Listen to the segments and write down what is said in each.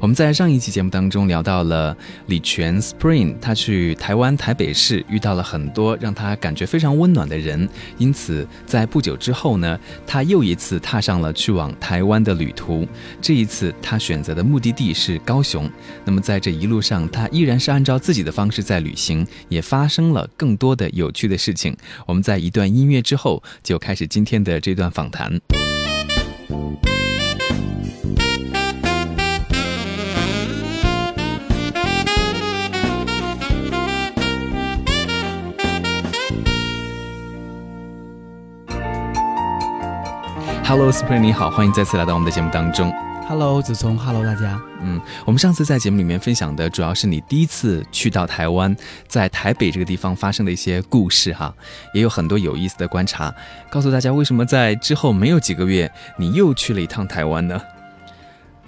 我们在上一期节目当中聊到了李泉 Spring，他去台湾台北市遇到了很多让他感觉非常温暖的人，因此在不久之后呢，他又一次踏上了去往台湾的旅途。这一次他选择的目的地是高雄。那么在这一路上，他依然是按照自己的方式在旅行，也发生了更多的有趣的事情。我们在一段音乐之后就开始今天的这段访谈。Hello，Spring，你好，欢迎再次来到我们的节目当中。Hello，子聪，Hello，大家。嗯，我们上次在节目里面分享的主要是你第一次去到台湾，在台北这个地方发生的一些故事哈，也有很多有意思的观察。告诉大家，为什么在之后没有几个月，你又去了一趟台湾呢？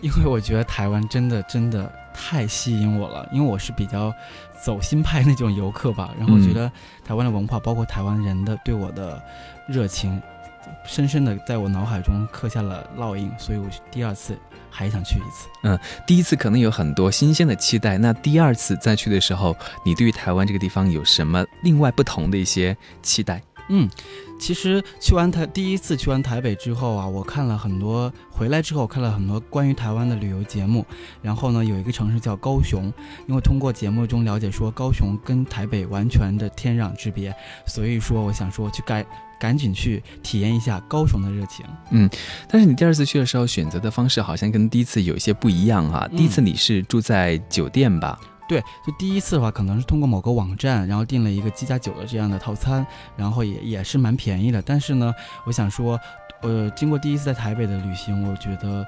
因为我觉得台湾真的真的太吸引我了，因为我是比较走心派那种游客吧，然后我觉得台湾的文化，包括台湾人的对我的热情。深深的在我脑海中刻下了烙印，所以我第二次还想去一次。嗯，第一次可能有很多新鲜的期待，那第二次再去的时候，你对于台湾这个地方有什么另外不同的一些期待？嗯，其实去完台第一次去完台北之后啊，我看了很多，回来之后看了很多关于台湾的旅游节目，然后呢，有一个城市叫高雄，因为通过节目中了解说高雄跟台北完全的天壤之别，所以说我想说去改。赶紧去体验一下高雄的热情。嗯，但是你第二次去的时候选择的方式好像跟第一次有一些不一样啊。第一次你是住在酒店吧？对，就第一次的话，可能是通过某个网站，然后订了一个七加九的这样的套餐，然后也也是蛮便宜的。但是呢，我想说，呃，经过第一次在台北的旅行，我觉得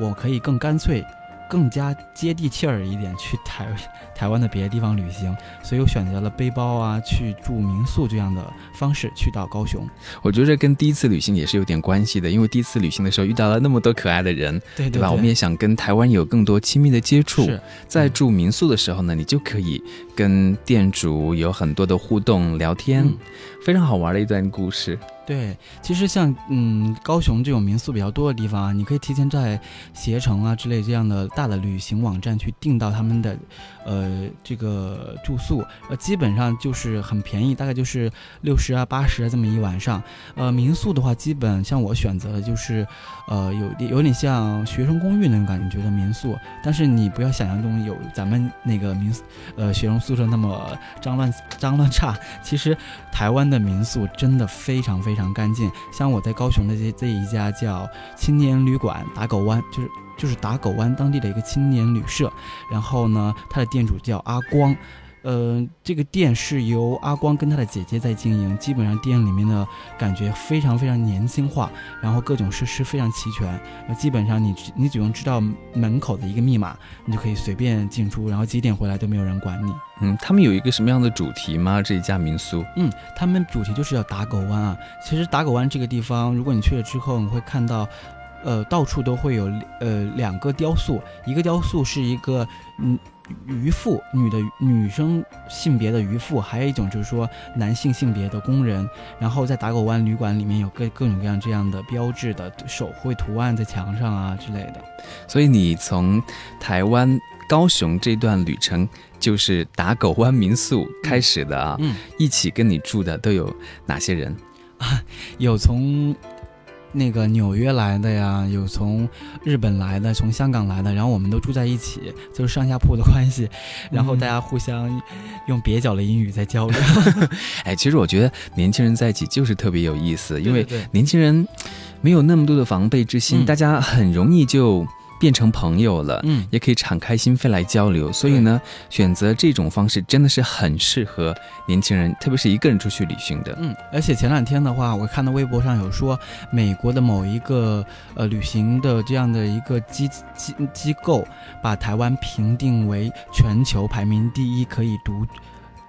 我可以更干脆。更加接地气儿一点，去台台湾的别的地方旅行，所以我选择了背包啊，去住民宿这样的方式去到高雄。我觉得这跟第一次旅行也是有点关系的，因为第一次旅行的时候遇到了那么多可爱的人，对对吧？我们也想跟台湾有更多亲密的接触。在住民宿的时候呢，你就可以跟店主有很多的互动聊天，非常好玩的一段故事。对，其实像嗯高雄这种民宿比较多的地方啊，你可以提前在携程啊之类这样的大的旅行网站去订到他们的，呃这个住宿，呃基本上就是很便宜，大概就是六十啊八十啊这么一晚上。呃民宿的话，基本像我选择的就是，呃有有点像学生公寓那种感觉的民宿，但是你不要想象中有咱们那个民宿，呃学生宿舍那么脏乱脏乱差。其实台湾的民宿真的非常非常。干净，像我在高雄的这这一家叫青年旅馆打狗湾，就是就是打狗湾当地的一个青年旅社，然后呢，它的店主叫阿光。呃，这个店是由阿光跟他的姐姐在经营，基本上店里面的感觉非常非常年轻化，然后各种设施非常齐全，那基本上你你只用知道门口的一个密码，你就可以随便进出，然后几点回来都没有人管你。嗯，他们有一个什么样的主题吗？这一家民宿？嗯，他们主题就是要打狗湾啊。其实打狗湾这个地方，如果你去了之后，你会看到，呃，到处都会有呃两个雕塑，一个雕塑是一个嗯。渔妇，女的女生性别的渔妇，还有一种就是说男性性别的工人。然后在打狗湾旅馆里面有各各种各样这样的标志的手绘图案在墙上啊之类的。所以你从台湾高雄这段旅程就是打狗湾民宿开始的啊。嗯。一起跟你住的都有哪些人？啊，有从。那个纽约来的呀，有从日本来的，从香港来的，然后我们都住在一起，就是上下铺的关系，然后大家互相用蹩脚的英语在交流。哎，其实我觉得年轻人在一起就是特别有意思，因为年轻人没有那么多的防备之心，大家很容易就。变成朋友了，嗯，也可以敞开心扉来交流，所以呢，选择这种方式真的是很适合年轻人，特别是一个人出去旅行的，嗯。而且前两天的话，我看到微博上有说，美国的某一个呃旅行的这样的一个机机机构，把台湾评定为全球排名第一可以独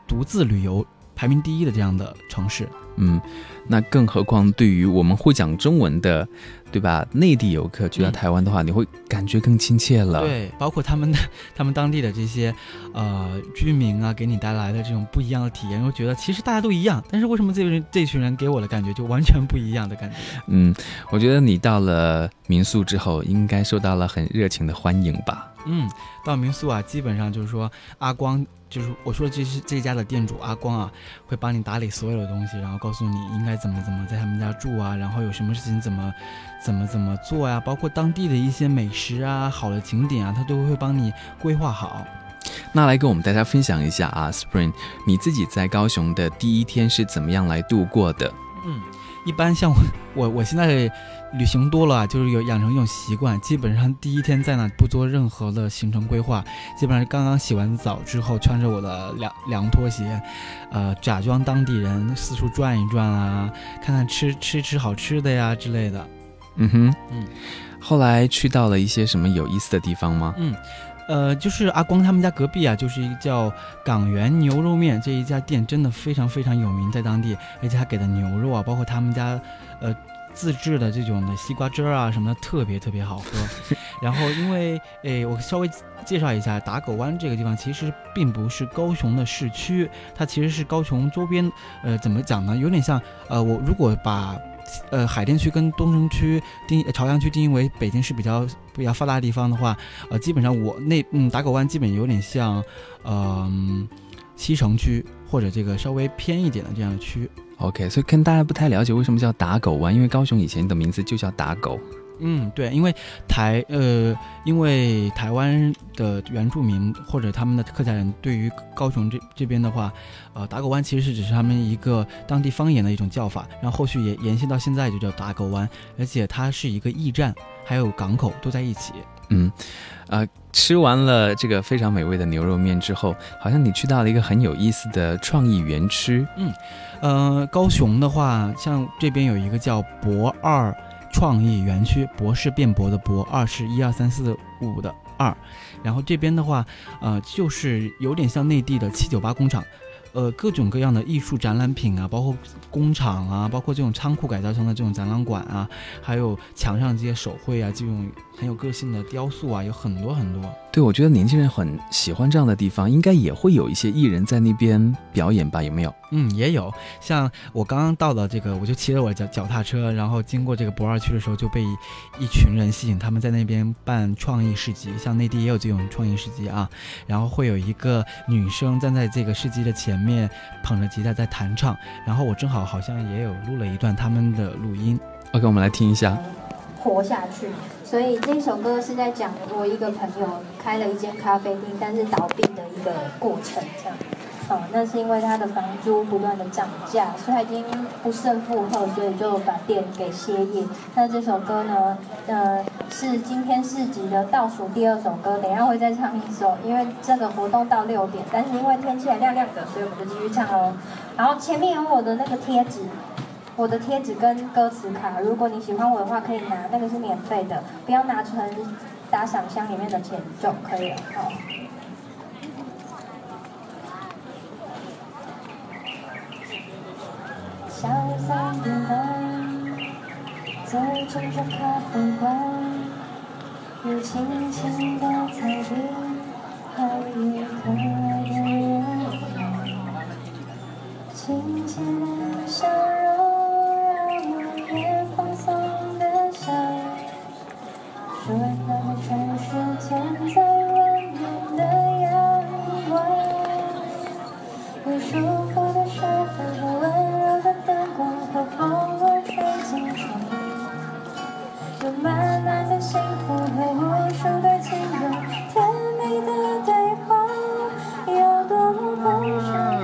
独自旅游排名第一的这样的城市。嗯，那更何况对于我们会讲中文的，对吧？内地游客去到台湾的话，你会感觉更亲切了。对，包括他们的 他们当地的这些呃居民啊，给你带来的这种不一样的体验，我觉得其实大家都一样，但是为什么这人这群人给我的感觉就完全不一样的感觉？嗯，我觉得你到了民宿之后，应该受到了很热情的欢迎吧？嗯，到民宿啊，基本上就是说阿光。就是我说这是这家的店主阿光啊，会帮你打理所有的东西，然后告诉你应该怎么怎么在他们家住啊，然后有什么事情怎么怎么怎么做呀，包括当地的一些美食啊、好的景点啊，他都会帮你规划好。那来跟我们大家分享一下啊，Spring，你自己在高雄的第一天是怎么样来度过的？嗯，一般像我 我我现在。旅行多了，就是有养成一种习惯，基本上第一天在那不做任何的行程规划，基本上刚刚洗完澡之后，穿着我的凉凉拖鞋，呃，假装当地人四处转一转啊，看看吃吃吃好吃的呀之类的。嗯哼，嗯。后来去到了一些什么有意思的地方吗？嗯，呃，就是阿光他们家隔壁啊，就是一个叫港源牛肉面这一家店，真的非常非常有名，在当地，而且他给的牛肉啊，包括他们家，呃。自制的这种的西瓜汁儿啊什么的特别特别好喝，然后因为诶我稍微介绍一下打狗湾这个地方其实并不是高雄的市区，它其实是高雄周边，呃怎么讲呢？有点像呃我如果把呃海淀区跟东城区定朝阳区定义为北京市比较比较发达的地方的话，呃基本上我那嗯打狗湾基本有点像嗯西城区或者这个稍微偏一点的这样的区。OK，所以跟大家不太了解为什么叫打狗湾，因为高雄以前的名字就叫打狗。嗯，对，因为台呃，因为台湾的原住民或者他们的客家人对于高雄这这边的话，呃，打狗湾其实是只是他们一个当地方言的一种叫法，然后后续也延续到现在就叫打狗湾，而且它是一个驿站，还有港口都在一起。嗯，呃，吃完了这个非常美味的牛肉面之后，好像你去到了一个很有意思的创意园区。嗯，呃，高雄的话，像这边有一个叫博二创意园区，博士辩驳的博，二是一二三四五的二，然后这边的话，呃，就是有点像内地的七九八工厂。呃，各种各样的艺术展览品啊，包括工厂啊，包括这种仓库改造成的这种展览馆啊，还有墙上这些手绘啊，这种很有个性的雕塑啊，有很多很多。对，我觉得年轻人很喜欢这样的地方，应该也会有一些艺人在那边表演吧？有没有？嗯，也有。像我刚刚到了这个，我就骑着我的脚脚踏车，然后经过这个博二区的时候，就被一群人吸引，他们在那边办创意市集，像内地也有这种创意市集啊。然后会有一个女生站在这个市集的前面，捧着吉他在弹唱。然后我正好好像也有录了一段他们的录音。OK，我们来听一下。活下去。所以这首歌是在讲我一个朋友开了一间咖啡店，但是倒闭的一个过程，这样。哦，那是因为他的房租不断的涨价，所以他已经不胜负荷，所以就把店给歇业。那这首歌呢，呃，是今天市集的倒数第二首歌，等下会再唱一首，因为这个活动到六点，但是因为天气还亮亮的，所以我们就继续唱哦。然后前面有我的那个贴纸。我的贴纸跟歌词卡，如果你喜欢我的话，可以拿，那个是免费的，不要拿成打赏箱里面的钱就可以了。好。下午三点半，走进这咖啡馆，有轻轻的彩笔，还有可爱的人，亲切的笑有满满的幸福和无数的情歌甜蜜的对话有多么不舍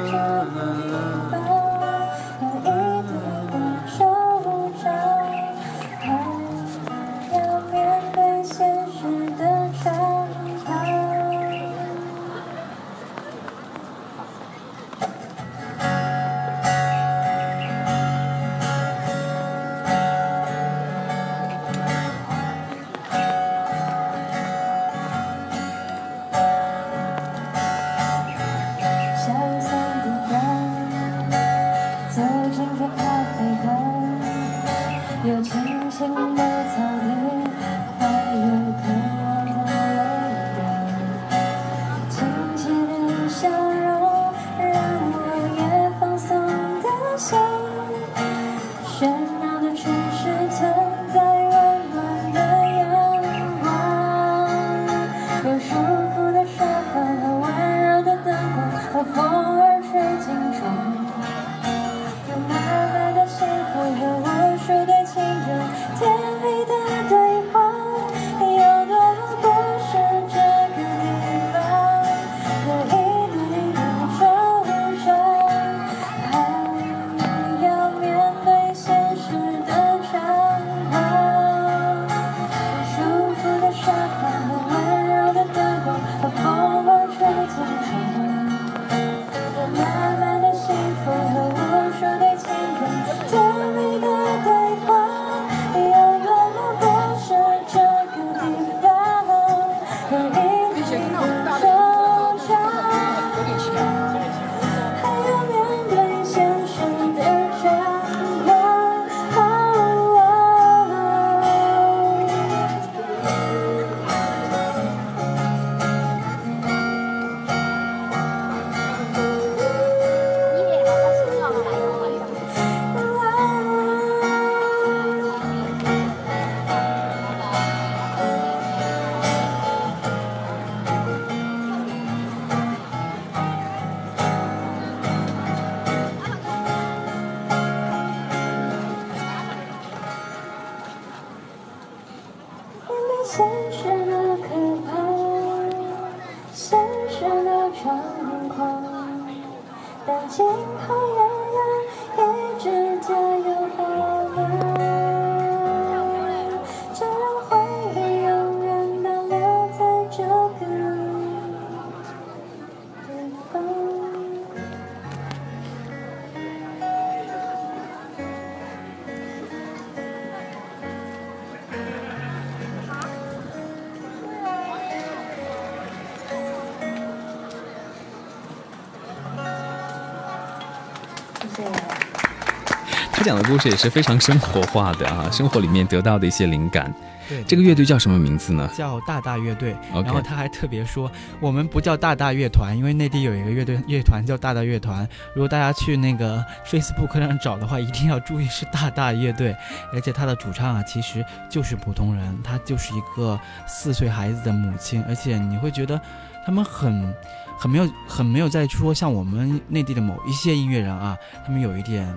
讲的故事也是非常生活化的啊，生活里面得到的一些灵感。对，这个乐队叫什么名字呢？叫大大乐队。然后他还特别说，我们不叫大大乐团，因为内地有一个乐队乐团叫大大乐团。如果大家去那个 Facebook 上找的话，一定要注意是大大乐队。而且他的主唱啊，其实就是普通人，他就是一个四岁孩子的母亲，而且你会觉得他们很。很没有，很没有在说像我们内地的某一些音乐人啊，他们有一点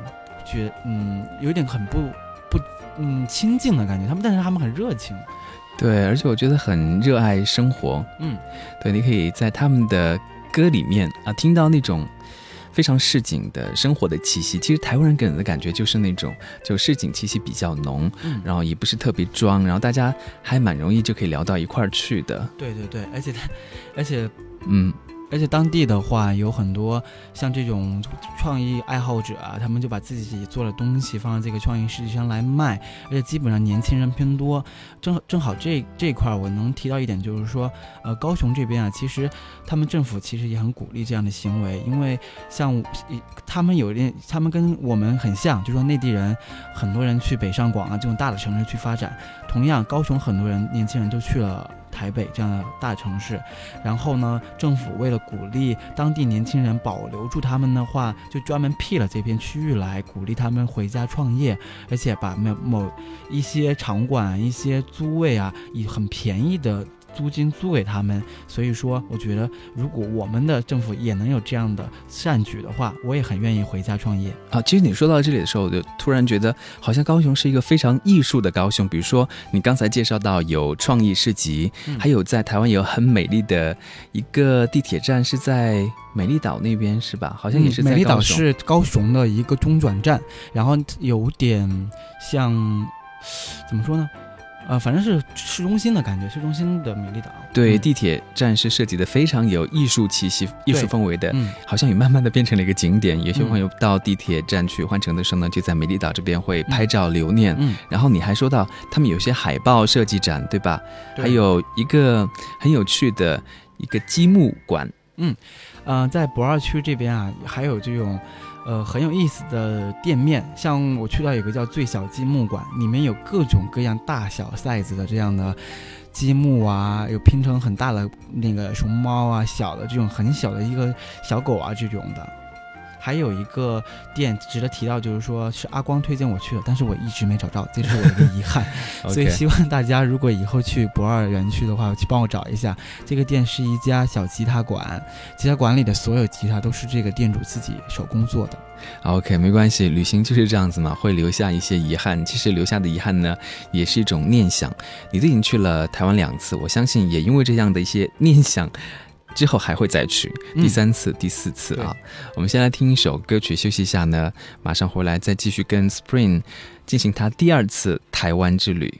觉，嗯，有点很不不，嗯，亲近的感觉。他们，但是他们很热情，对，而且我觉得很热爱生活。嗯，对，你可以在他们的歌里面啊听到那种非常市井的生活的气息。其实台湾人给人的感觉就是那种就市井气息比较浓，嗯然后也不是特别装，然后大家还蛮容易就可以聊到一块儿去的。对对对，而且他，而且嗯，而且当地的话有很多像这种创意爱好者啊，他们就把自己做的东西放在这个创意市集上来卖，而且基本上年轻人偏多。正正好这这块我能提到一点，就是说，呃，高雄这边啊，其实他们政府其实也很鼓励这样的行为，因为像他们有点，他们跟我们很像，就说内地人很多人去北上广啊这种大的城市去发展，同样高雄很多人年轻人都去了。台北这样的大城市，然后呢，政府为了鼓励当地年轻人保留住他们的话，就专门辟了这片区域来鼓励他们回家创业，而且把某某一些场馆、一些租位啊，以很便宜的租金租给他们。所以说，我觉得如果我们的政府也能有这样的善举的话，我也很愿意回家创业。啊，其实你说到这里的时候，我就突然觉得，好像高雄是一个非常艺术的高雄。比如说，你刚才介绍到有创意市集，嗯还有在台湾有很美丽的一个地铁站，是在美丽岛那边是吧？好像也是嗯美丽岛是高雄的一个中转站，然后有点像怎么说呢？呃，反正是市中心的感觉，市中心的美丽岛。对，嗯地铁站是设计的非常有艺术气息、艺术氛围的，嗯，好像也慢慢的变成了一个景点。有些嗯朋友到地铁站去换乘的时候呢，就在美丽岛这边会拍照留念。嗯，然后你还说到他们有些海报设计展，对吧？对还有一个很有趣的一个积木馆，嗯呃，在博二区这边啊，还有这种呃很有意思的店面，像我去到有个叫最小积木馆，里面有各种各样大小 size 的这样的积木啊，有拼成很大的那个熊猫啊，小的这种很小的一个小狗啊这种的。还有一个店值得提到，就是说是阿光推荐我去的，但是我一直没找到，这是我的遗憾。所以希望大家如果以后去博二园区的话，去帮我找一下。这个店是一家小吉他馆，吉他馆里的所有吉他都是这个店主自己手工做的。OK，没关系，旅行就是这样子嘛，会留下一些遗憾。其实留下的遗憾呢，也是一种念想。你都已经去了台湾两次，我相信也因为这样的一些念想。之后还会再去第三次、第四次啊！我们先来听一首歌曲休息一下呢，马上回来再继续跟 Spring 进行他第二次台湾之旅。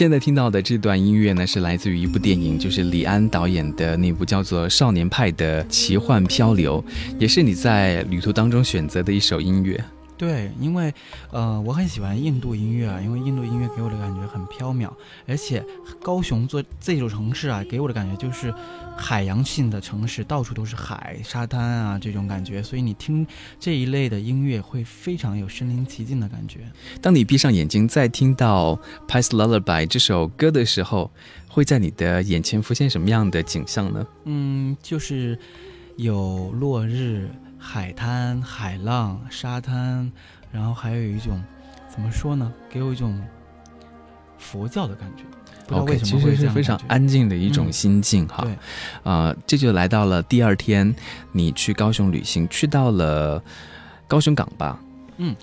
现在听到的这段音乐呢，是来自于一部电影，就是李安导演的那部叫做《少年派的奇幻漂流》，也是你在旅途当中选择的一首音乐。对，因为，呃，我很喜欢印度音乐啊，因为印度音乐给我的感觉很飘渺，而且高雄做这座城市啊，给我的感觉就是海洋性的城市，到处都是海、沙滩啊这种感觉，所以你听这一类的音乐会非常有身临其境的感觉。当你闭上眼睛再听到《p s Lullaby》这首歌的时候，会在你的眼前浮现什么样的景象呢？嗯，就是有落日。海滩、海浪、沙滩，然后还有一种，怎么说呢？给我一种佛教的感觉。OK，其实是非常安静的一种心境哈。对，啊，这就来到了第二天，你去高雄旅行，去到了高雄港吧？嗯，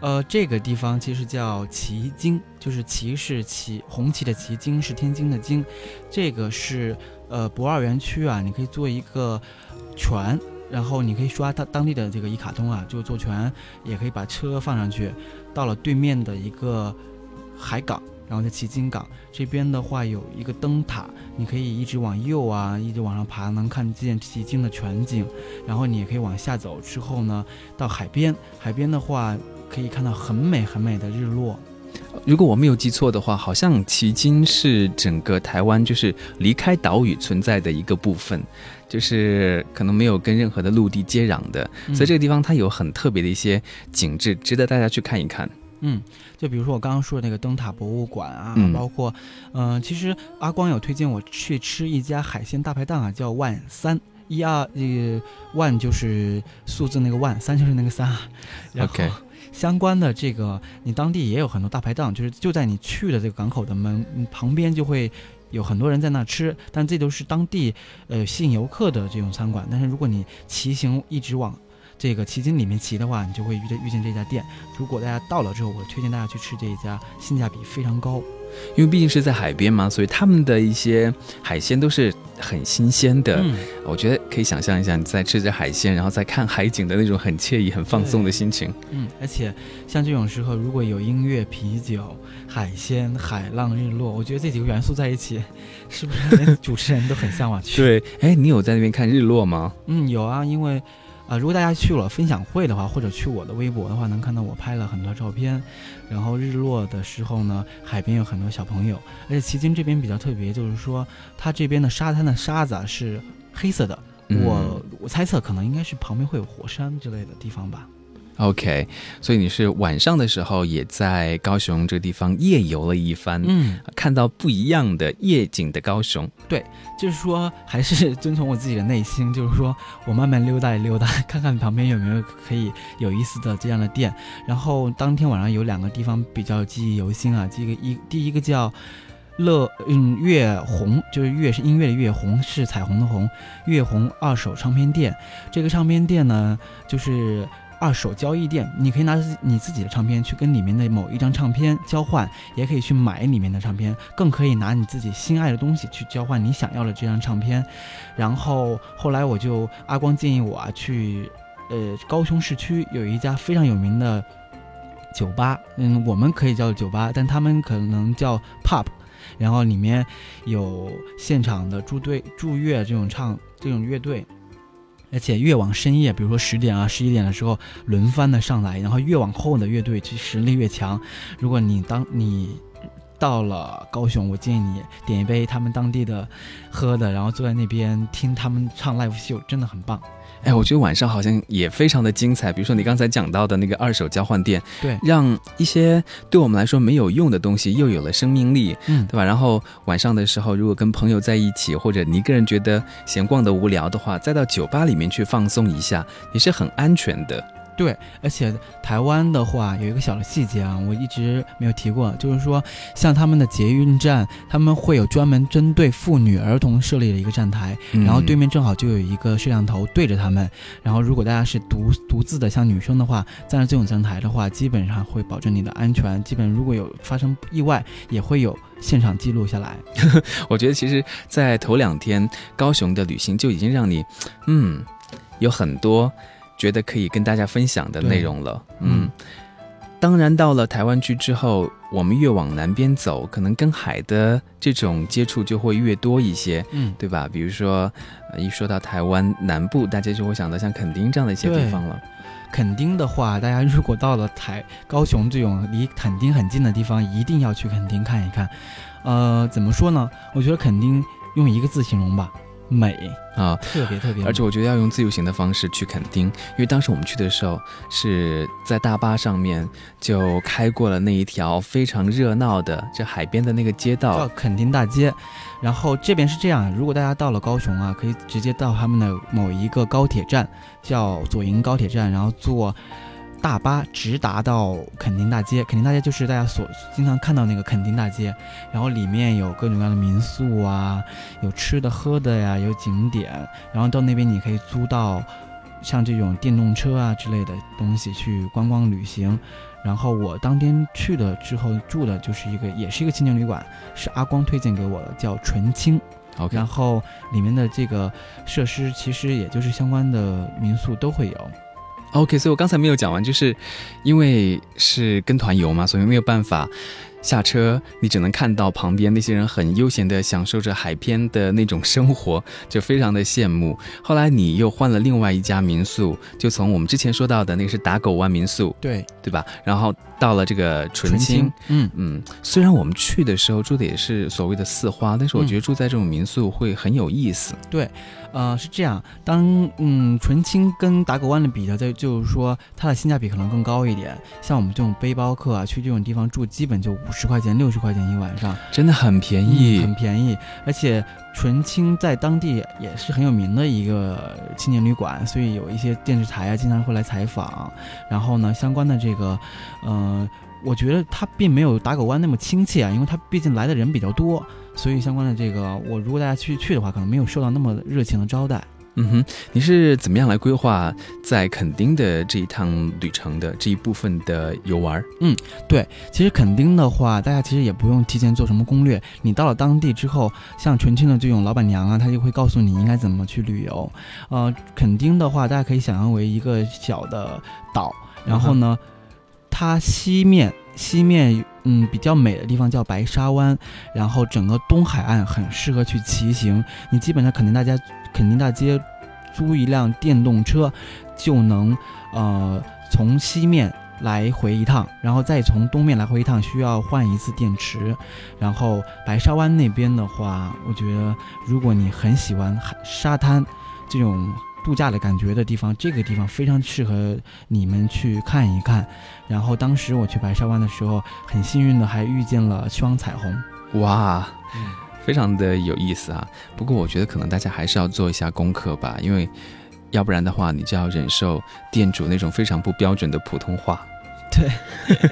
呃，这个地方其实叫旗津，就是旗是旗红旗的旗，津是天津的津。这个是呃不二园区啊，你可以坐一个船。然后你可以刷它当地的这个一卡通啊，就坐船，也可以把车放上去，到了对面的一个海港，然后在旗津港这边的话有一个灯塔，你可以一直往右啊，一直往上爬，能看见旗津的全景。然后你也可以往下走，之后呢，到海边，海边的话可以看到很美很美的日落。如果我没有记错的话，好像旗津是整个台湾就是离开岛屿存在的一个部分。就是可能没有跟任何的陆地接壤的，所以这个地方它有很特别的一些景致，值得大家去看一看。嗯，就比如说我刚刚说的那个灯塔博物馆啊，包括，嗯，其实阿光有推荐我去吃一家海鲜大排档啊，叫万三一二，呃，万就是数字那个万，三就是那个三啊。OK，相关的这个你当地也有很多大排档，就是就在你去的这个港口的门旁边就会。有很多人在那吃，但这都是当地呃吸引游客的这种餐馆。但是如果你骑行一直往这个旗津里面骑的话，你就会遇见遇见这家店。如果大家到了之后，我推荐大家去吃这一家，性价比非常高。因为毕竟是在海边嘛，所以他们的一些海鲜都是很新鲜的。嗯，我觉得可以想象一下，你在吃着海鲜，然后再看海景的那种很惬意、很放松的心情。嗯，而且像这种时候，如果有音乐、啤酒、海鲜、海浪、日落，我觉得这几个元素在一起，是不是连 主持人都很向往去？对，哎，你有在那边看日落吗？嗯，有啊，因为。啊，如果大家去了分享会的话，或者去我的微博的话，能看到我拍了很多照片。然后日落的时候呢，海边有很多小朋友，而且旗津这边比较特别，就是说它这边的沙滩的沙子是黑色的。我我猜测可能应该是旁边会有火山之类的地方吧。OK，所以你是晚上的时候也在高雄这个地方夜游了一番，嗯，看到不一样的夜景的高雄。对，就是说还是遵从我自己的内心，就是说我慢慢溜达一溜达，看看旁边有没有可以有意思的这样的店。然后当天晚上有两个地方比较记忆犹新啊，这个一第一个叫乐嗯月红，就是月是音乐的月，红是彩虹的红，月红二手唱片店。这个唱片店呢，就是。二手交易店，你可以拿自你自己的唱片去跟里面的某一张唱片交换，也可以去买里面的唱片，更可以拿你自己心爱的东西去交换你想要的这张唱片。然后后来我就阿光建议我啊去，呃高雄市区有一家非常有名的酒吧，嗯我们可以叫酒吧，但他们可能叫 pub，然后里面有现场的驻队驻乐这种唱这种乐队。而且越往深夜，比如说十点啊、十一点的时候，轮番的上来，然后越往后的乐队其实实力越强。如果你当你到了高雄，我建议你点一杯他们当地的喝的，然后坐在那边听他们唱 live 秀，真的很棒。哎，我觉得晚上好像也非常的精彩。比如说你刚才讲到的那个二手交换店，对，让一些对我们来说没有用的东西又有了生命力，嗯，对吧？然后晚上的时候，如果跟朋友在一起，或者你一个人觉得闲逛的无聊的话，再到酒吧里面去放松一下，也是很安全的。对，而且台湾的话有一个小的细节啊，我一直没有提过，就是说像他们的捷运站，他们会有专门针对妇女儿童设立的一个站台，然后对面正好就有一个摄像头对着他们，然后如果大家是独独自的像女生的话，站在这种站台的话，基本上会保证你的安全，基本如果有发生意外，也会有现场记录下来。我觉得其实，在头两天高雄的旅行就已经让你，嗯，有很多。觉得可以跟大家分享的内容了，嗯。当然到了台湾区之后，我们越往南边走，可能跟海的这种接触就会越多一些，嗯，对吧？比如说，呃一说到台湾南部，大家就会想到像垦丁这样的一些地方了。垦丁的话，大家如果到了台高雄这种离垦丁很近的地方，一定要去垦丁看一看。呃，怎么说呢？我觉得垦丁用一个字形容吧，美，啊，特别特别美。而且我觉得要用自由行的方式去垦丁，因为当时我们去的时候是在大巴上面就开过了那一条非常热闹的这海边的那个街道叫。垦丁大街，然后这边是这样，如果大家到了高雄啊，可以直接到他们的某一个高铁站，叫左营高铁站，然后坐大巴直达到垦丁大街。垦丁大街就是大家所经常看到那个垦丁大街，然后里面有各种各样的民宿啊，有吃的喝的呀，有景点，然后到那边你可以租到像这种电动车啊之类的东西去观光旅行。然后我当天去了之后住的就是一个，也是一个青年旅馆，是阿光推荐给我的，叫纯青。OK，然后里面的这个设施其实也就是相关的民宿都会有。OK，所以我刚才没有讲完，就是因为是跟团游嘛，所以没有办法下车，你只能看到旁边那些人很悠闲的享受着海边的那种生活，就非常的羡慕。后来你又换了另外一家民宿，就从我们之前说到的那个是打狗湾民宿，对，对吧？然后到了这个纯青。，嗯，嗯，虽然我们去的时候住的也是所谓的四花，但是我嗯觉得住在这种民宿会很有意思。对呃，是这样。当嗯纯青跟打狗湾的比较，在就是说它的性价比可能更高一点。像我们这种背包客啊，去这种地方住，基本就五十块钱、六十块钱一晚上，真的很便宜，嗯很便宜。而且纯青在当地也是很有名的一个青年旅馆，所以有一些电视台啊经常会来采访。然后呢，相关的这个，呃，我觉得它并没有打狗湾那么亲切啊，因为它毕竟来的人比较多，所以相关的这个，我如果大家去去的话，可能没有受到那么热情的招待。嗯哼，你是怎么样来规划在垦丁的这一趟旅程的这一部分的游玩？嗯，对其实垦丁的话，大家其实也不用提前做什么攻略。你到了当地之后，像纯青的这种老板娘啊，她就会告诉你应该怎么去旅游。呃，垦丁的话，大家可以想象为一个小的岛，然后呢，它西面西面嗯比较美的地方叫白沙湾，然后整个东海岸很适合去骑行。你基本上肯定大家垦丁大街租一辆电动车就能呃从西面来回一趟，然后再从东面来回一趟，需要换一次电池。然后白沙湾那边的话，我觉得如果你很喜欢海沙滩这种度假的感觉的地方，这个地方非常适合你们去看一看。然后当时我去白沙湾的时候，很幸运的还遇见了双彩虹。哇，非常的有意思啊！不过我觉得可能大家还是要做一下功课吧，因为要不然的话，你就要忍受店主那种非常不标准的普通话。对，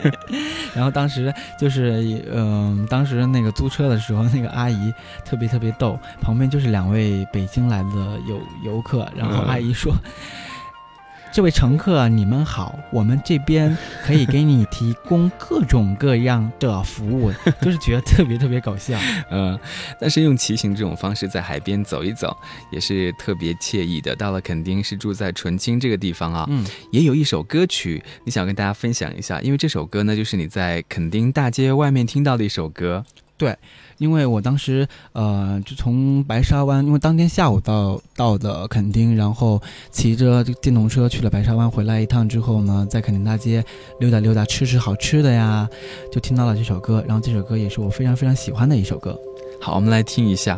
然后当时就是，嗯、当时那个租车的时候，那个阿姨特别特别逗，旁边就是两位北京来的游游客，然后嗯阿姨说。这位乘客，你们好，我们这边可以给你提供各种各样的服务，就是觉得特别特别搞笑。嗯，但是用骑行这种方式在海边走一走，也是特别惬意的。到了垦丁是住在纯青这个地方啊，嗯，也有一首歌曲，你想跟大家分享一下，因为这首歌呢，就是你在垦丁大街外面听到的一首歌。对因为我当时呃，就从白沙湾，因为当天下午到到的垦丁，然后骑着电动车去了白沙湾，回来一趟之后呢，在垦丁大街溜达溜达，吃吃好吃的呀，就听到了这首歌，然后这首歌也是我非常非常喜欢的一首歌。好，我们来听一下。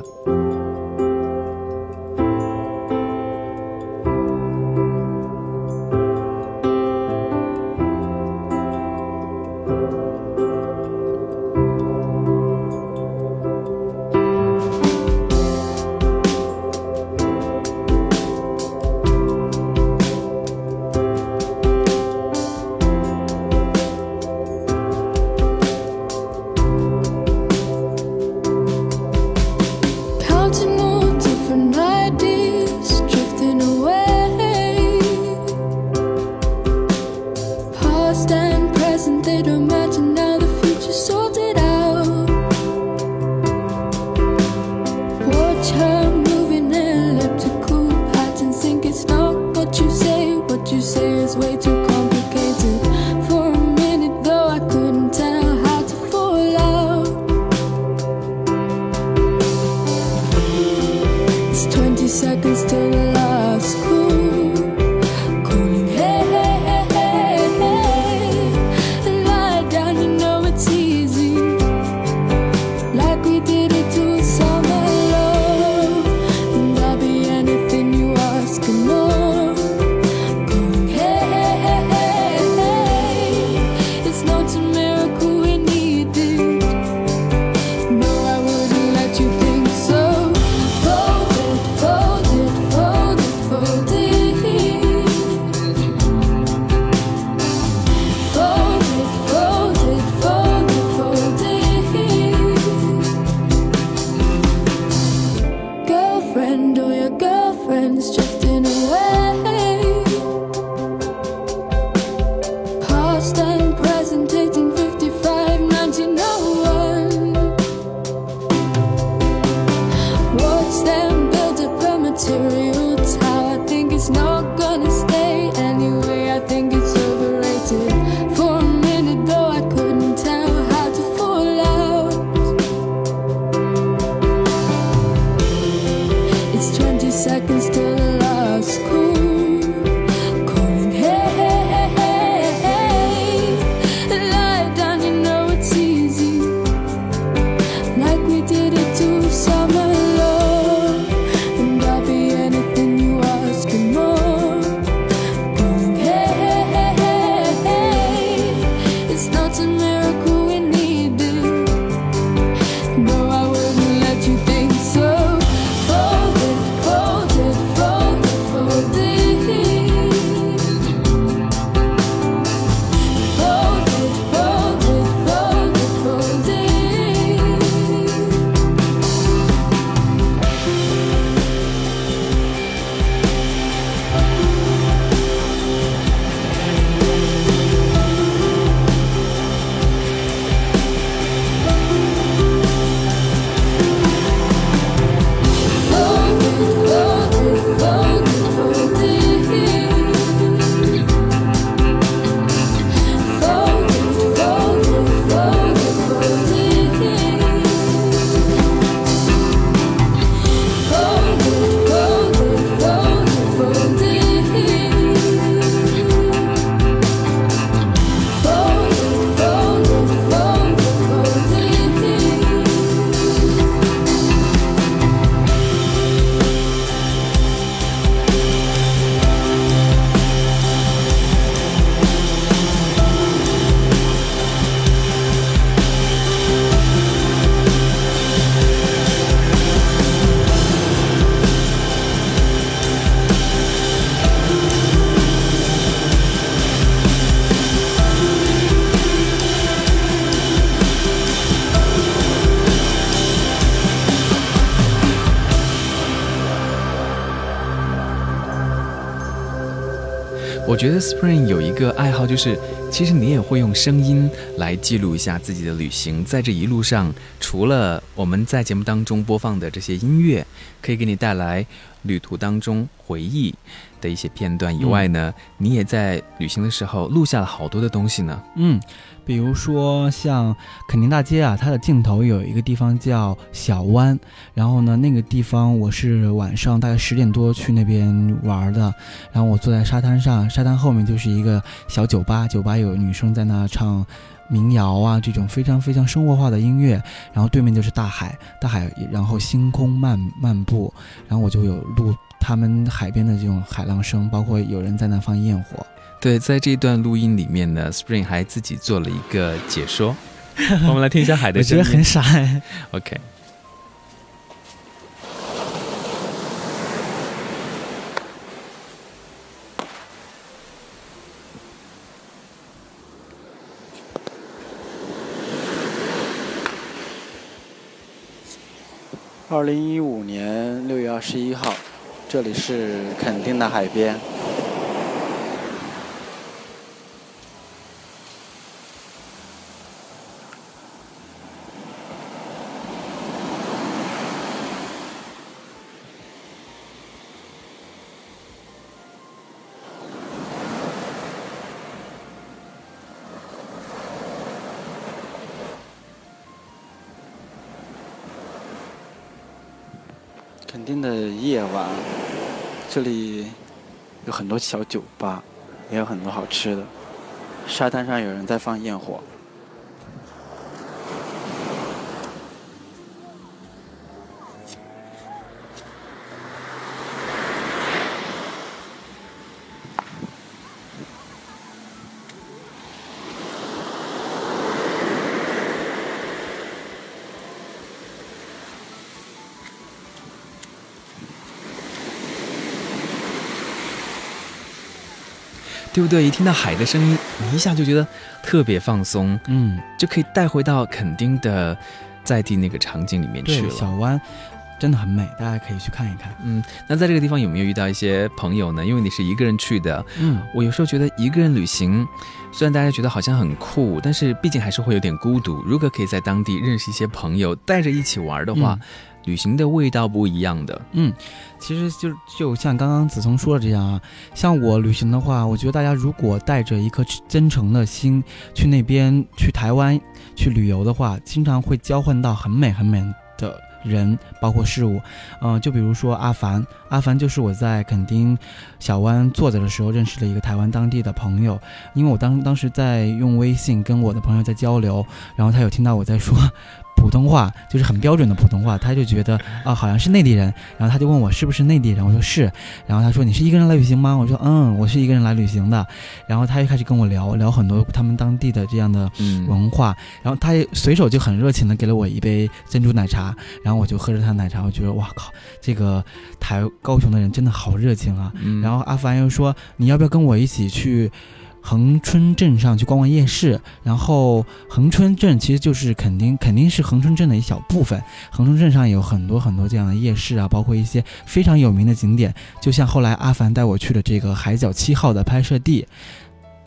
我觉得 Spring 有一个爱好，就是其实你也会用声音来记录一下自己的旅行。在这一路上，除了我们在节目当中播放的这些音乐，可以给你带来旅途当中回忆的一些片段以外呢，你也在旅行的时候录下了好多的东西呢。嗯。比如说像肯尼大街啊，它的尽头有一个地方叫小湾，然后呢，那个地方我是晚上大概十点多去那边玩的，然后我坐在沙滩上，沙滩后面就是一个小酒吧，酒吧有女生在那唱民谣啊，这种非常非常生活化的音乐，然后对面就是大海，大海，然后星空漫漫步，然后我就有录他们海边的这种海浪声，包括有人在那放焰火。对，在这段录音里面呢，Spring 还自己做了一个解说，我们来听一下海的声音。我觉得很傻。OK。二零一五年六月二十一号，这里是垦丁的海边。这里有很多小酒吧，也有很多好吃的。沙滩上有人在放焰火。对不对？一听到海的声音，你一下就觉得特别放松，嗯，就可以带回到垦丁的在地那个场景里面去了。小湾真的很美，大家可以去看一看。嗯，那在这个地方有没有遇到一些朋友呢？因为你是一个人去的，嗯，我有时候觉得一个人旅行，虽然大家觉得好像很酷，但是毕竟还是会有点孤独。如果可以在当地认识一些朋友，带着一起玩的话。旅行的味道不一样的，嗯，其实就就像刚刚子聪说的这样啊，像我旅行的话，我觉得大家如果带着一颗真诚的心去那边去台湾去旅游的话，经常会交换到很美很美的人，包括事物，嗯，就比如说阿凡，阿凡就是我在垦丁小湾坐着的时候认识了一个台湾当地的朋友，因为我当当时在用微信跟我的朋友在交流，然后他有听到我在说。普通话就是很标准的普通话，他就觉得啊，好像是内地人，然后他就问我是不是内地人，我说是，然后他说你是一个人来旅行吗？我说嗯，我是一个人来旅行的，然后他就开始跟我聊聊很多他们当地的这样的文化，然后他也随手就很热情的给了我一杯珍珠奶茶，然后我就喝着他的奶茶，我觉得哇靠，这个台高雄的人真的好热情啊，然后阿凡又说你要不要跟我一起去？横春镇上去逛逛夜市，然后横春镇其实就是肯定肯定是横春镇的一小部分。横春镇上有很多很多这样的夜市啊，包括一些非常有名的景点，就像后来阿凡带我去的这个海角七号的拍摄地。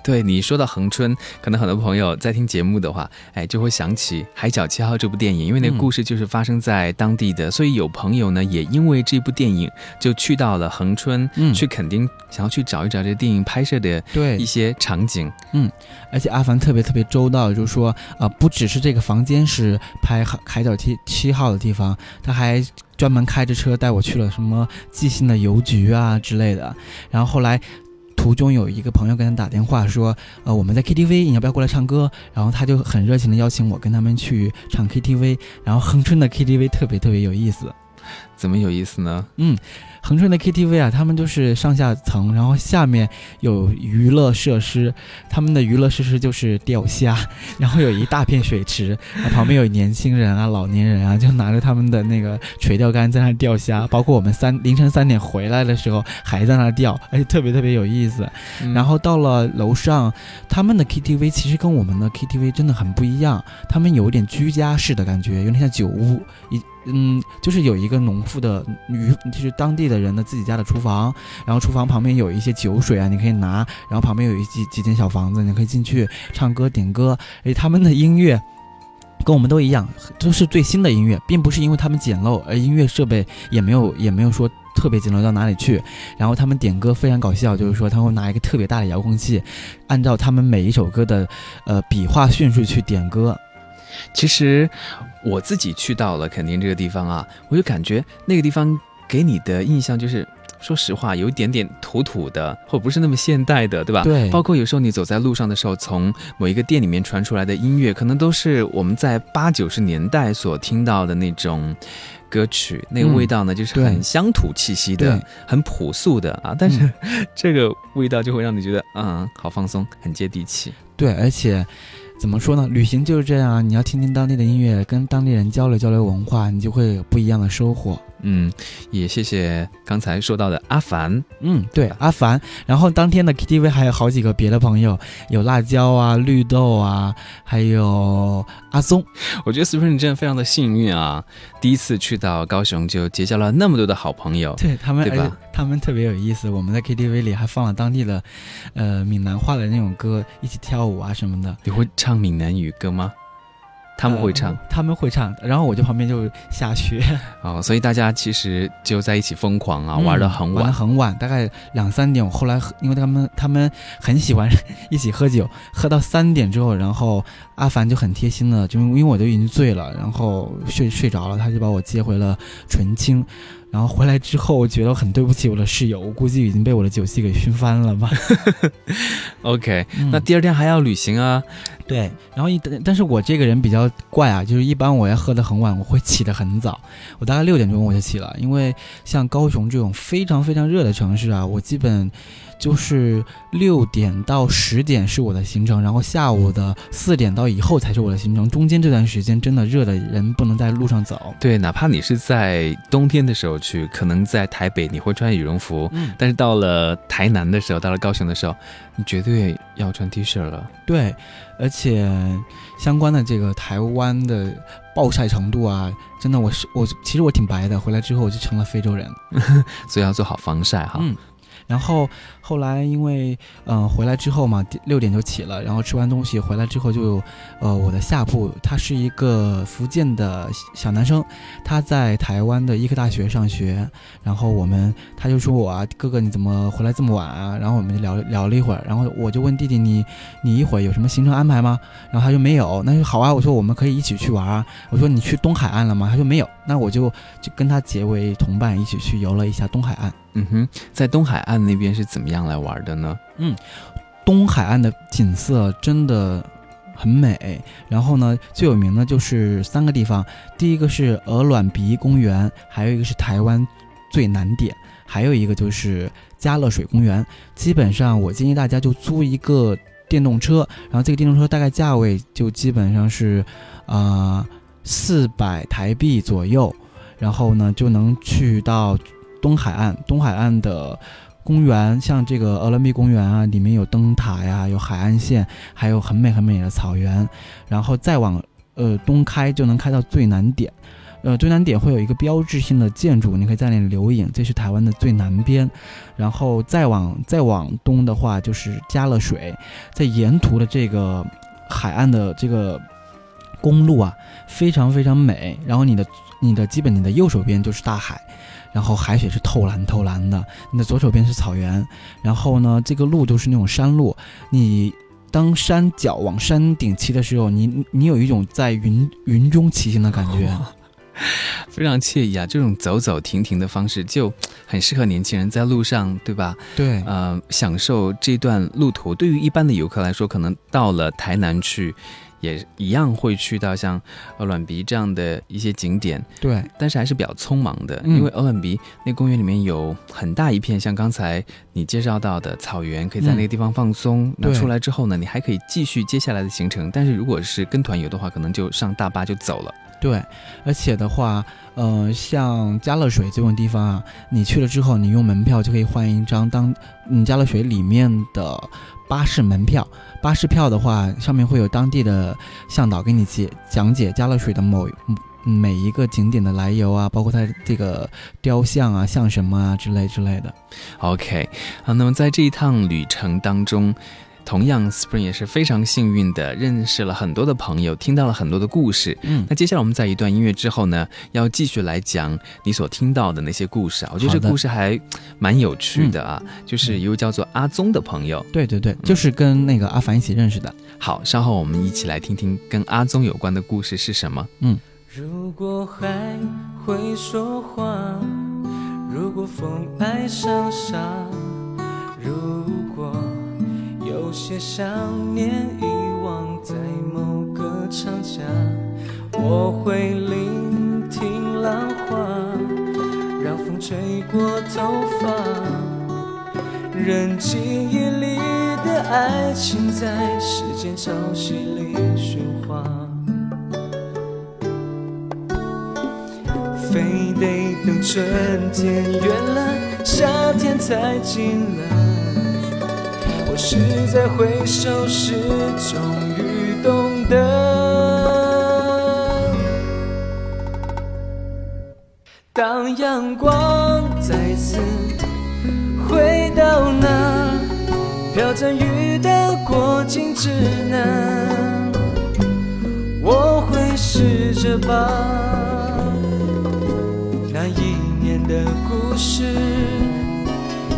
对你说到恒春，可能很多朋友在听节目的话，哎，就会想起《海角七号》这部电影，因为那个故事就是发生在当地的，所以有朋友呢也因为这部电影就去到了恒春，嗯，去垦丁，想要去找一找这电影拍摄的对一些场景，嗯，而且阿凡特别特别周到，就是说啊，不只是这个房间是拍海海角七七号的地方，他还专门开着车带我去了什么即兴的邮局啊之类的，然后后来。途中有一个朋友跟他打电话说，呃，我们在 KTV，你要不要过来唱歌？然后他就很热情的邀请我跟他们去唱 KTV。然后恒春的 KTV 特别特别有意思，怎么有意思呢？嗯。恒顺的 KTV 啊，他们就是上下层，然后下面有娱乐设施。他们的娱乐设施就是钓虾，然后有一大片水池，旁边有年轻人啊、老年人啊，就拿着他们的那个垂钓竿在那钓虾。包括我们三凌晨三点回来的时候，还在那钓，而且特别特别有意思。然后到了楼上，他们的 KTV 其实跟我们的 KTV 真的很不一样，他们有点居家式的感觉，有点像酒屋一。嗯，就是有一个农妇的女，就是当地的人的自己家的厨房，然后厨房旁边有一些酒水啊，你可以拿，然后旁边有一几几间小房子，你可以进去唱歌点歌，而他们的音乐。跟我们都一样，都是最新的音乐，并不是因为他们简陋，而音乐设备也没有也没有说特别简陋到哪里去。然后他们点歌非常搞笑，就是说他会拿一个特别大的遥控器，按照他们每一首歌的呃笔画顺序去点歌。其实我自己去到了垦丁这个地方啊，我就感觉那个地方给你的印象就是，说实话，有一点点土土的，或不是那么现代的，对吧？对包括有时候你走在路上的时候，从某一个店里面传出来的音乐，可能都是我们在八九十年代所听到的那种。歌曲那个嗯味道呢，就是很乡土气息的，很朴素的啊，但是 这个味道就会让你觉得，嗯，好放松，很接地气。对，而且怎么说呢？旅行就是这样啊，你要听听当地的音乐，跟当地人交流交流文化，你就会有不一样的收获。嗯，也谢谢刚才说到的阿凡，嗯，对，阿凡。然后当天的 KTV 还有好几个别的朋友，有辣椒啊、绿豆啊，还有阿松。我觉得 Spring 真的非常的幸运啊，第一次去到高雄就结交了那么多的好朋友。对他们，对吧他们特别有意思。我们在 KTV 里还放了当地的，呃，闽南话的那种歌，一起跳舞啊什么的。你会唱闽南语歌吗？他们会唱、呃他们会唱，然后我就旁边就下雪，哦，所以大家其实就在一起疯狂啊，嗯玩的很晚玩得。很晚，大概两三点。我后来因为他们他们很喜欢 一起喝酒，喝到三点之后，然后阿凡就很贴心的，就因为我都已经醉了，然后睡睡着了，他就把我接回了纯青。然后回来之后，我觉得很对不起我的室友，我估计已经被我的酒气给熏翻了吧。OK，、嗯那第二天还要旅行啊。对，然后一但但是我这个人比较怪啊，就是一般我要喝得很晚，我会起得很早，我大概六点钟我就起了，因为像高雄这种非常非常热的城市啊，我基本就是六点到十点是我的行程，然后下午的四点到以后才是我的行程，中间这段时间真的热的人不能在路上走。对，哪怕你是在冬天的时候去，可能在台北你会穿羽绒服，嗯，但是到了台南的时候，到了高雄的时候，你绝对要穿 T 恤了。对，而且相关的这个台湾的暴晒程度啊，真的我是我其实我挺白的，回来之后我就成了非洲人。所以要做好防晒哈。嗯，然后后来因为嗯、回来之后嘛，六点就起了，然后吃完东西回来之后就，呃我的下铺他是一个福建的小男生，他在台湾的医科大学上学，然后我们他就说我啊哥哥你怎么回来这么晚啊？然后我们就聊聊了一会儿，然后我就问弟弟你你一会儿有什么行程安排吗？然后他说没有，那就好啊，我说我们可以一起去玩啊，我说你去东海岸了吗？他说没有，那我就就跟他结为同伴，一起去游了一下东海岸。嗯哼，在东海岸那边是怎么样来玩的呢？嗯东海岸的景色真的很美。然后呢，最有名的就是三个地方，第一个是鹅卵鼻公园，还有一个是台湾最南点，还有一个就是嘉乐水公园。基本上，我建议大家就租一个电动车，然后这个电动车大概价位就基本上是，啊四百台币左右，然后呢就能去到东海岸。东海岸的公园，像这个鹅伦比公园啊，里面有灯塔呀，有海岸线，还有很美很美的草原。然后再往呃东开，就能开到最南点。呃，最南点会有一个标志性的建筑，你可以在那里留影，这是台湾的最南边。然后再往再往东的话，就是嘉乐水，在沿途的这个海岸的这个公路啊，非常非常美。然后你的你的基本你的右手边就是大海，然后海水是透蓝透蓝的，你的左手边是草原，然后呢，这个路都是那种山路，你。当山脚往山顶骑的时候，你你有一种在云云中骑行的感觉。非常惬意啊！这种走走停停的方式就很适合年轻人在路上，对吧？对，呃，享受这段路途。对于一般的游客来说，可能到了台南去，也一样会去到像鹅卵鼻这样的一些景点，对，但是还是比较匆忙的，嗯因为鹅卵鼻那公园里面有很大一片，像刚才你介绍到的草原，可以在那个地方放松。那出来之后呢，你还可以继续接下来的行程。但是如果是跟团游的话，可能就上大巴就走了。对，而且的话，呃，像加乐水这种地方啊，你去了之后，你用门票就可以换一张当嗯加乐水里面的巴士门票。巴士票的话，上面会有当地的向导给你解讲解加勒水的某每一个景点的来由啊，包括它这个雕像啊、像什么啊之类之类的。OK，好，那么在这一趟旅程当中。同样，Spring 也是非常幸运的，认识了很多的朋友，听到了很多的故事。嗯，那接下来我们在一段音乐之后呢，要继续来讲你所听到的那些故事啊。我觉得这故事还蛮有趣的啊，就是一位叫做阿宗的朋友。对对对，就是跟那个阿凡一起认识的。好，稍后我们一起来听听跟阿宗有关的故事是什么。嗯。如果还会说话，如果风爱上沙，如果。有些想念遗忘在某个长假，我会聆听浪花，让风吹过头发，任记忆里的爱情在时间潮汐里喧哗，非得等春天远了，夏天才近了。我是在回首时，终于懂得。当阳光再次回到那飘着雨的过境之南，我会试着把那一年的故事。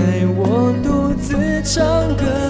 在我独自唱歌。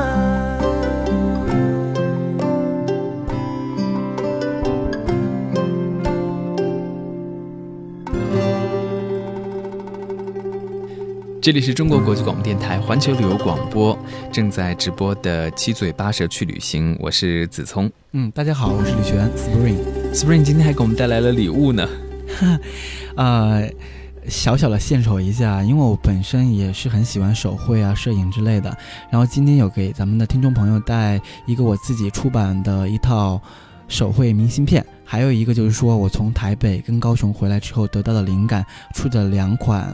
这里是中国国际广播电台环球旅游广播正在直播的七嘴八舌去旅行，我是子聪。嗯，大家好，我是李璇。Spring Spring 今天还给我们带来了礼物呢。呃，小小的献丑一下，因为我本身也是很喜欢手绘啊、摄影之类的。然后今天有给咱们的听众朋友带一个我自己出版的一套手绘明信片，还有一个就是说我从台北跟高雄回来之后得到的灵感出的两款，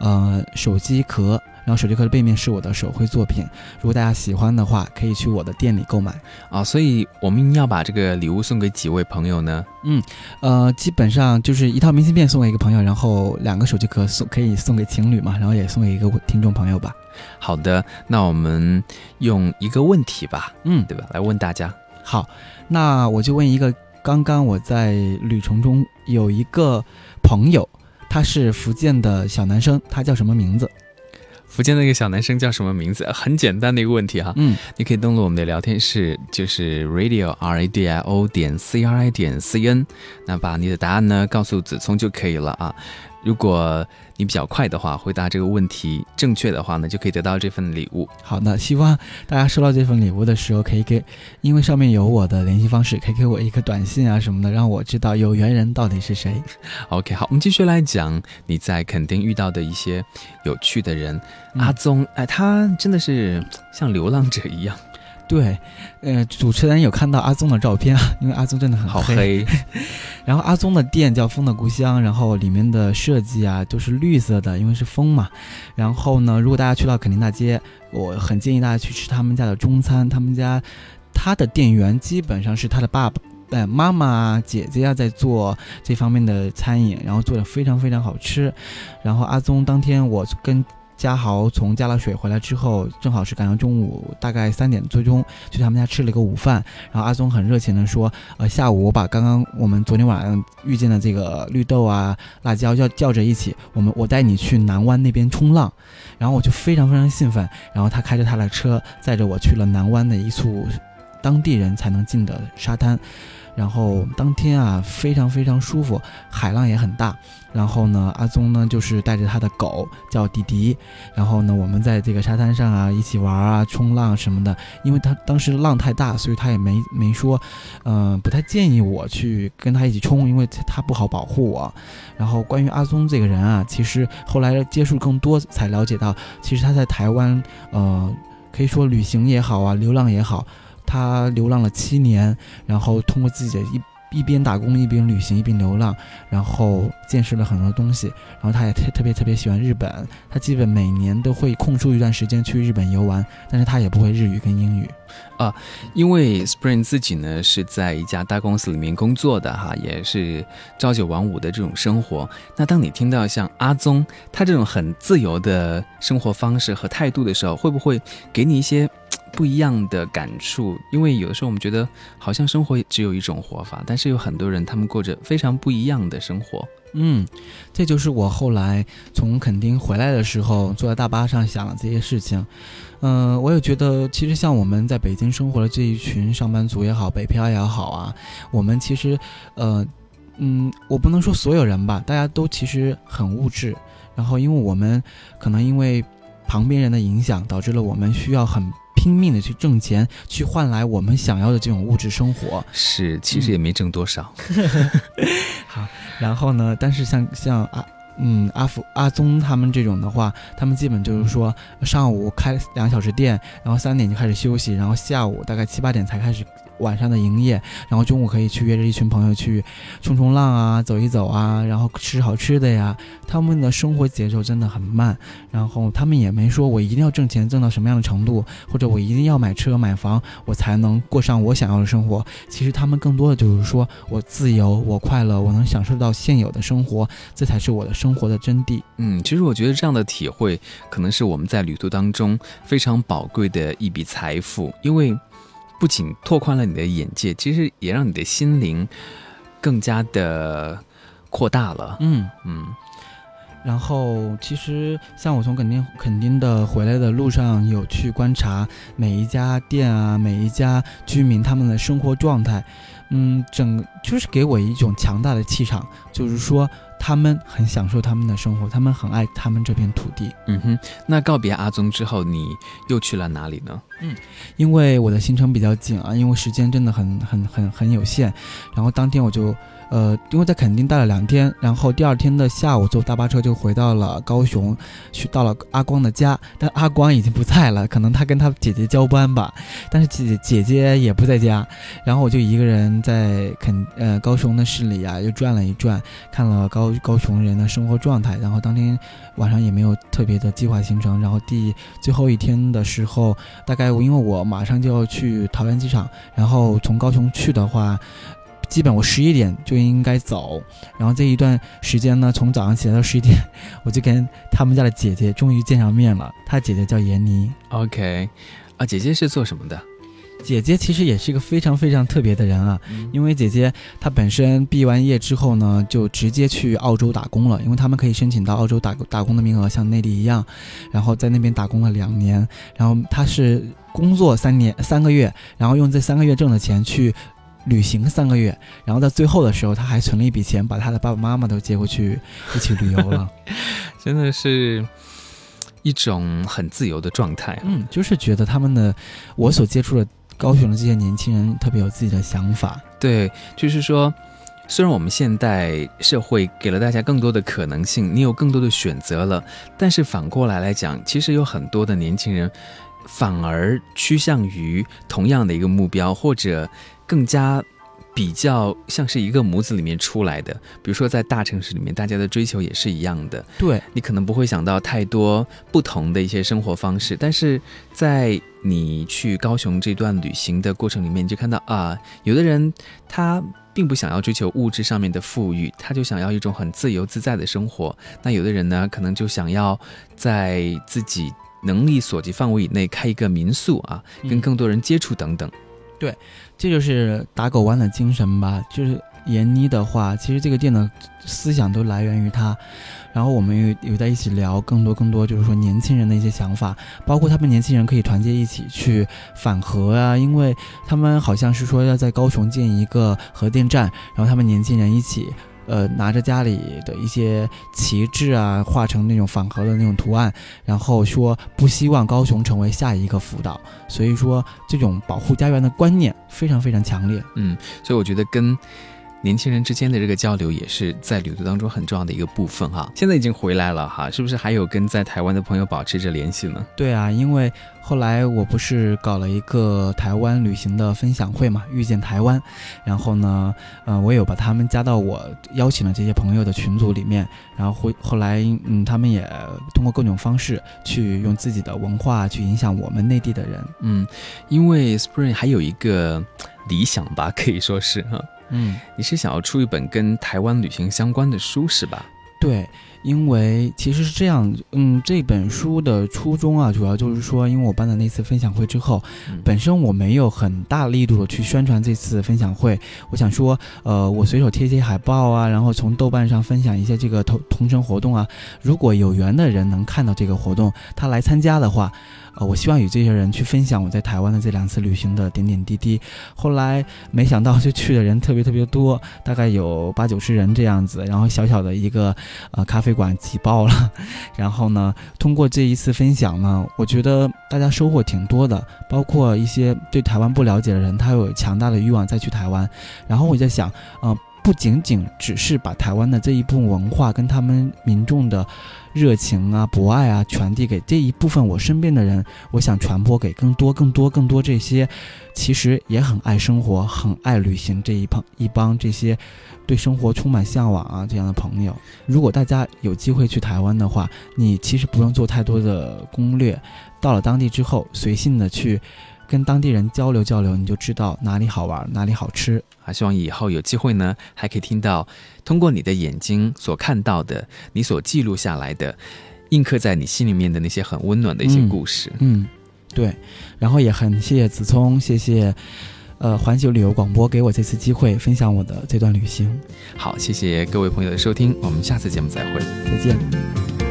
呃，手机壳。然后手机壳的背面是我的手绘作品，如果大家喜欢的话，可以去我的店里购买啊。所以我们要把这个礼物送给几位朋友呢？嗯，呃，基本上就是一套明信片送给一个朋友，然后两个手机壳送可以送给情侣嘛，然后也送给一个听众朋友吧。好的，那我们用一个问题吧，嗯，对吧？来问大家。好，那我就问一个，刚刚我在旅程中有一个朋友，他是福建的小男生，他叫什么名字？福建那个小男生叫什么名字？很简单的一个问题哈，嗯，你可以登录我们的聊天室，就是 radio r a d i o 点 c r i 点 c n，那把你的答案呢告诉子聪就可以了啊。如果你比较快的话，回答这个问题正确的话呢，就可以得到这份礼物。好的，希望大家收到这份礼物的时候，可以给，因为上面有我的联系方式，可以给我一个短信啊什么的，让我知道有缘人到底是谁。OK，好，我们继续来讲你在垦丁遇到的一些有趣的人。阿宗，哎，他真的是像流浪者一样，对，呃，主持人有看到阿宗的照片啊，因为阿宗真的很好黑。然后阿宗的店叫风的故乡，然后里面的设计啊都是绿色的，因为是风嘛。然后呢，如果大家去到垦丁大街，我很建议大家去吃他们家的中餐。他们家他的店员基本上是他的爸爸。呃，妈妈啊、姐姐啊，在做这方面的餐饮，然后做的非常非常好吃。然后阿宗当天我跟嘉豪从加了水回来之后，正好是赶上中午大概三点多钟，去他们家吃了一个午饭。然后阿松很热情的说，呃，下午我把刚刚我们昨天晚上遇见的这个绿豆啊、辣椒叫叫着一起，我们我带你去南湾那边冲浪。然后我就非常非常兴奋，然后他开着他的车载着我去了南湾的一处当地人才能进的沙滩。然后当天啊，非常非常舒服，海浪也很大。然后呢，阿宗呢就是带着他的狗叫迪迪，然后呢，我们在这个沙滩上啊一起玩啊、冲浪什么的。因为他当时浪太大，所以他也没没说，嗯、不太建议我去跟他一起冲，因为他不好保护我。然后关于阿宗这个人啊，其实后来接触更多才了解到，其实他在台湾，呃，可以说旅行也好啊，流浪也好。他流浪了七年，然后通过自己的一一边打工一边旅行一边流浪，然后见识了很多东西。然后他也特特别特别喜欢日本，他基本每年都会空出一段时间去日本游玩，但是他也不会日语跟英语。啊因为 Spring 自己呢是在一家大公司里面工作的哈，也是朝九晚五的这种生活。那当你听到像阿宗他这种很自由的生活方式和态度的时候，会不会给你一些不一样的感触？因为有的时候我们觉得好像生活只有一种活法，但是有很多人他们过着非常不一样的生活。嗯，这就是我后来从垦丁回来的时候，坐在大巴上想了这些事情。嗯、我也觉得，其实像我们在北京生活的这一群上班族也好，北漂也好啊，我们其实，呃，嗯，我不能说所有人吧，大家都其实很物质。然后，因为我们可能因为旁边人的影响，导致了我们需要很拼命的去挣钱，去换来我们想要的这种物质生活。是，其实也没挣多少。好然后呢，但是像像阿嗯阿福阿宗他们这种的话，他们基本就是说上午开两小时店，然后三点就开始休息，然后下午大概七八点才开始晚上的营业，然后中午可以去约着一群朋友去冲冲浪啊，走一走啊，然后吃好吃的呀。他们的生活节奏真的很慢，然后他们也没说我一定要挣钱挣到什么样的程度，或者我一定要买车买房，我才能过上我想要的生活。其实他们更多的就是说我自由，我快乐，我能享受到现有的生活，这才是我的生活的真谛。嗯，其实我觉得这样的体会，可能是我们在旅途当中非常宝贵的一笔财富，因为不仅拓宽了你的眼界，其实也让你的心灵更加的扩大了。嗯，嗯，然后其实像我从垦丁垦丁的回来的路上，有去观察每一家店啊，每一家居民他们的生活状态，嗯，整就是给我一种强大的气场，就是说他们很享受他们的生活，他们很爱他们这片土地。嗯哼，那告别阿宗之后，你又去了哪里呢？嗯因为我的行程比较紧啊，因为时间真的很很很很有限，然后当天我就，呃，因为在垦丁待了两天，然后第二天的下午坐大巴车就回到了高雄，去到了阿光的家，但阿光已经不在了，可能他跟他姐姐交班吧，但是姐姐姐姐也不在家，然后我就一个人在垦呃高雄的市里啊又转了一转，看了高高雄人的生活状态，然后当天晚上也没有特别的计划行程，然后第最后一天的时候。大概因为我马上就要去桃园机场，然后从高雄去的话，基本我十一点就应该走。然后这一段时间呢，从早上起来到十一点，我就跟他们家的姐姐终于见上面了。她姐姐叫闫妮，OK，啊，姐姐是做什么的？姐姐其实也是一个非常非常特别的人啊，因为姐姐她本身毕完业之后呢，就直接去澳洲打工了，因为他们可以申请到澳洲打打工的名额，像内地一样，然后在那边打工了两年，然后她是工作三年三个月，然后用这三个月挣的钱去旅行三个月，然后到最后的时候，他还存了一笔钱，把他的爸爸妈妈都接过去一起旅游了。真的是一种很自由的状态啊。嗯，就是觉得他们的我所接触的高雄的这些年轻人特别有自己的想法。对，就是说，虽然我们现代社会给了大家更多的可能性，你有更多的选择了，但是反过来来讲，其实有很多的年轻人反而趋向于同样的一个目标，或者更加。比较像是一个模子里面出来的，比如说在大城市里面，大家的追求也是一样的。对你可能不会想到太多不同的一些生活方式，但是在你去高雄这段旅行的过程里面，你就看到啊，有的人他并不想要追求物质上面的富裕，他就想要一种很自由自在的生活。那有的人呢，可能就想要在自己能力所及范围以内开一个民宿啊，跟更多人接触等等。对，这就是打狗湾的精神吧。就是闫妮的话，其实这个店的思想都来源于他。然后我们有有在一起聊更多更多，就是说年轻人的一些想法，包括他们年轻人可以团结一起去反核啊，因为他们好像是说要在高雄建一个核电站，然后他们年轻人一起。呃，拿着家里的一些旗帜啊，画成那种反核的那种图案，然后说不希望高雄成为下一个福岛，所以说这种保护家园的观念非常非常强烈。嗯，所以我觉得跟。年轻人之间的这个交流也是在旅途当中很重要的一个部分哈。现在已经回来了哈，是不是还有跟在台湾的朋友保持着联系呢？对啊，因为后来我不是搞了一个台湾旅行的分享会嘛，遇见台湾，然后呢，呃，我有把他们加到我邀请了这些朋友的群组里面，然后后后来，嗯，他们也通过各种方式去用自己的文化去影响我们内地的人。嗯，因为 Spring 还有一个理想吧，可以说是哈。嗯，你是想要出一本跟台湾旅行相关的书是吧？对，因为其实是这样，嗯，这本书的初衷啊，主要就是说，因为我办的那次分享会之后，本身我没有很大力度的去宣传这次分享会，我想说，呃，我随手贴些海报啊，然后从豆瓣上分享一些这个同同城活动啊，如果有缘的人能看到这个活动，他来参加的话。呃，我希望与这些人去分享我在台湾的这两次旅行的点点滴滴。后来没想到，就去的人特别特别多，大概有八九十人这样子。然后小小的一个呃咖啡馆挤爆了。然后呢，通过这一次分享呢，我觉得大家收获挺多的，包括一些对台湾不了解的人，他有强大的欲望再去台湾。然后我在想，嗯。不仅仅只是把台湾的这一部分文化跟他们民众的热情啊、博爱啊传递给这一部分我身边的人，我想传播给更多、更多、更多这些其实也很爱生活、很爱旅行这一帮一帮这些对生活充满向往啊这样的朋友。如果大家有机会去台湾的话，你其实不用做太多的攻略，到了当地之后，随性的去。跟当地人交流交流，你就知道哪里好玩，哪里好吃啊！希望以后有机会呢，还可以听到通过你的眼睛所看到的，你所记录下来的，印刻在你心里面的那些很温暖的一些故事。嗯，对。然后也很谢谢子聪，谢谢呃环球旅游广播给我这次机会分享我的这段旅行。好，谢谢各位朋友的收听，我们下次节目再会，再见。